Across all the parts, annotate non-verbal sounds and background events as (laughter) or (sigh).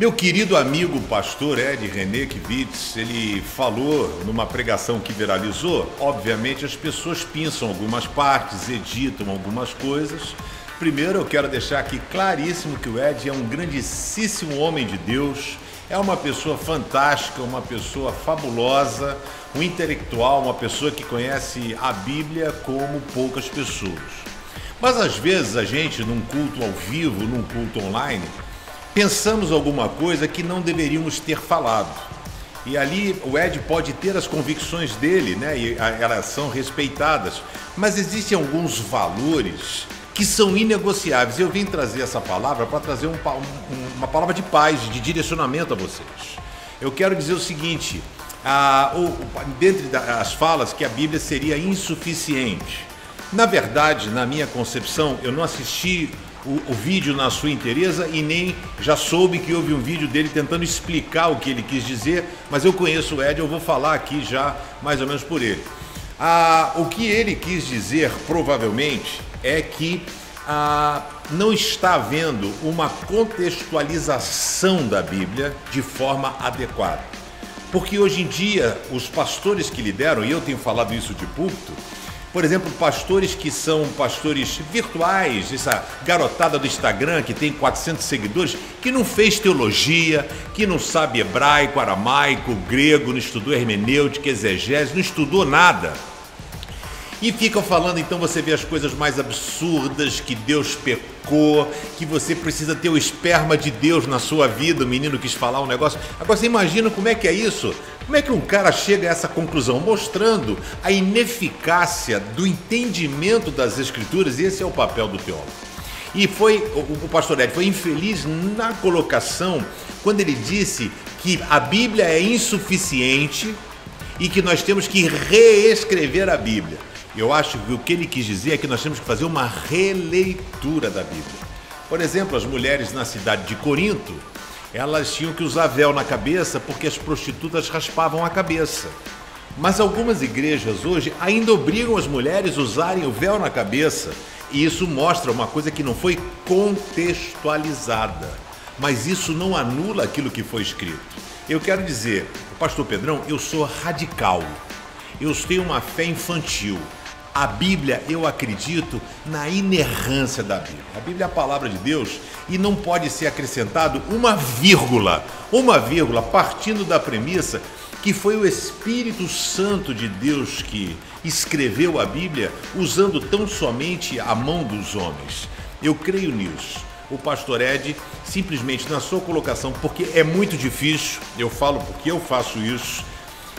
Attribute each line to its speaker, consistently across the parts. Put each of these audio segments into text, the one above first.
Speaker 1: Meu querido amigo pastor Ed René Kivitz, ele falou numa pregação que viralizou. Obviamente, as pessoas pensam algumas partes, editam algumas coisas. Primeiro, eu quero deixar aqui claríssimo que o Ed é um grandíssimo homem de Deus, é uma pessoa fantástica, uma pessoa fabulosa, um intelectual, uma pessoa que conhece a Bíblia como poucas pessoas. Mas às vezes a gente, num culto ao vivo, num culto online, pensamos alguma coisa que não deveríamos ter falado. E ali o Ed pode ter as convicções dele, né? E elas são respeitadas. Mas existem alguns valores que são inegociáveis. Eu vim trazer essa palavra para trazer um, um, uma palavra de paz, de direcionamento a vocês. Eu quero dizer o seguinte: a, o, dentre as falas que a Bíblia seria insuficiente. Na verdade, na minha concepção, eu não assisti o, o, vídeo na sua inteireza e nem já soube que houve um vídeo dele tentando explicar o que ele quis dizer, mas eu conheço o Ed, eu vou falar aqui já mais ou menos por ele. Ah, o que ele quis dizer, provavelmente, é que ah, não está havendo uma contextualização da Bíblia de forma adequada. Porque hoje em dia, os pastores que lideram, e eu tenho falado isso de púlpito, por exemplo, pastores que são pastores virtuais, essa garotada do Instagram que tem 400 seguidores, que não fez teologia, que não sabe hebraico, aramaico, grego, não estudou hermenêutica, exegese, não estudou nada. E ficam falando, então você vê as coisas mais absurdas, que Deus pecou, que você precisa ter o esperma de Deus na sua vida. O menino quis falar um negócio. Agora você imagina como é que é isso? Como é que um cara chega a essa conclusão? Mostrando a ineficácia do entendimento das escrituras, esse é o papel do teólogo. E foi o, o pastor Ed foi infeliz na colocação quando ele disse que a Bíblia é insuficiente e que nós temos que reescrever a Bíblia. Eu acho que o que ele quis dizer é que nós temos que fazer uma releitura da Bíblia. Por exemplo, as mulheres na cidade de Corinto, elas tinham que usar véu na cabeça porque as prostitutas raspavam a cabeça. Mas algumas igrejas hoje ainda obrigam as mulheres a usarem o véu na cabeça. E isso mostra uma coisa que não foi contextualizada. Mas isso não anula aquilo que foi escrito. Eu quero dizer, pastor Pedrão, eu sou radical. Eu tenho uma fé infantil. A Bíblia, eu acredito na inerrância da Bíblia. A Bíblia é a palavra de Deus e não pode ser acrescentado uma vírgula, uma vírgula, partindo da premissa que foi o Espírito Santo de Deus que escreveu a Bíblia usando tão somente a mão dos homens. Eu creio nisso. O pastor Ed, simplesmente na sua colocação, porque é muito difícil, eu falo porque eu faço isso,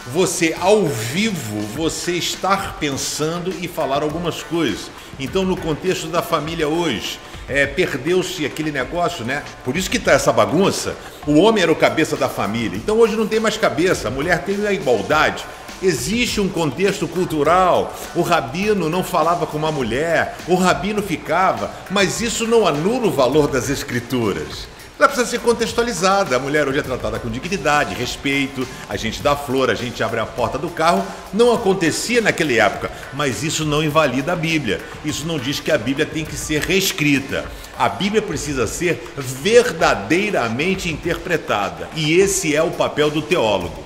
Speaker 1: você ao vivo você estar pensando e falar algumas coisas. Então, no contexto da família hoje, é, perdeu-se aquele negócio, né? Por isso que está essa bagunça. O homem era o cabeça da família. Então hoje não tem mais cabeça. A mulher tem a igualdade. Existe um contexto cultural. O rabino não falava com uma mulher, o rabino ficava, mas isso não anula o valor das escrituras. Ela precisa ser contextualizada. A mulher hoje é tratada com dignidade, respeito, a gente dá flor, a gente abre a porta do carro. Não acontecia naquela época, mas isso não invalida a Bíblia. Isso não diz que a Bíblia tem que ser reescrita. A Bíblia precisa ser verdadeiramente interpretada. E esse é o papel do teólogo.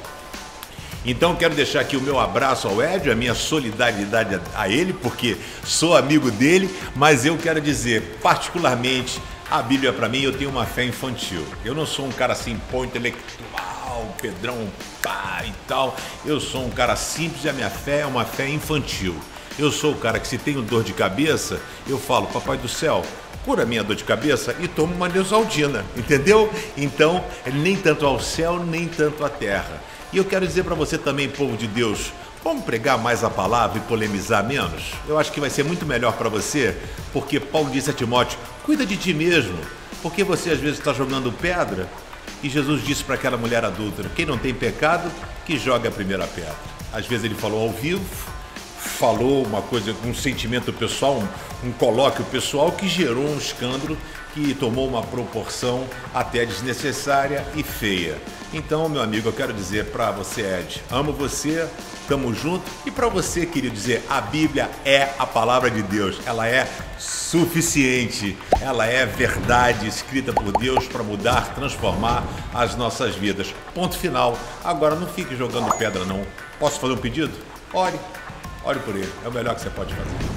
Speaker 1: Então quero deixar aqui o meu abraço ao Edio, a minha solidariedade a ele, porque sou amigo dele, mas eu quero dizer, particularmente, a Bíblia para mim eu tenho uma fé infantil. Eu não sou um cara assim, pô, intelectual, Pedrão, pá e tal. Eu sou um cara simples e a minha fé é uma fé infantil. Eu sou o cara que se tenho dor de cabeça, eu falo, papai do céu, cura minha dor de cabeça e tomo uma neusaldina, (laughs) entendeu? Então, nem tanto ao céu, nem tanto à terra. E eu quero dizer para você também, povo de Deus, Vamos pregar mais a palavra e polemizar menos? Eu acho que vai ser muito melhor para você, porque Paulo disse a Timóteo: cuida de ti mesmo, porque você às vezes está jogando pedra. E Jesus disse para aquela mulher adulta: quem não tem pecado, que jogue a primeira pedra. Às vezes ele falou ao vivo, falou uma coisa, um sentimento pessoal, um, um colóquio pessoal que gerou um escândalo que tomou uma proporção até desnecessária e feia. Então, meu amigo, eu quero dizer para você, Ed, amo você, tamo junto. E para você, queria dizer, a Bíblia é a palavra de Deus. Ela é suficiente. Ela é verdade escrita por Deus para mudar, transformar as nossas vidas. Ponto final. Agora não fique jogando pedra não. Posso fazer um pedido? Ore. Ore por ele. É o melhor que você pode fazer.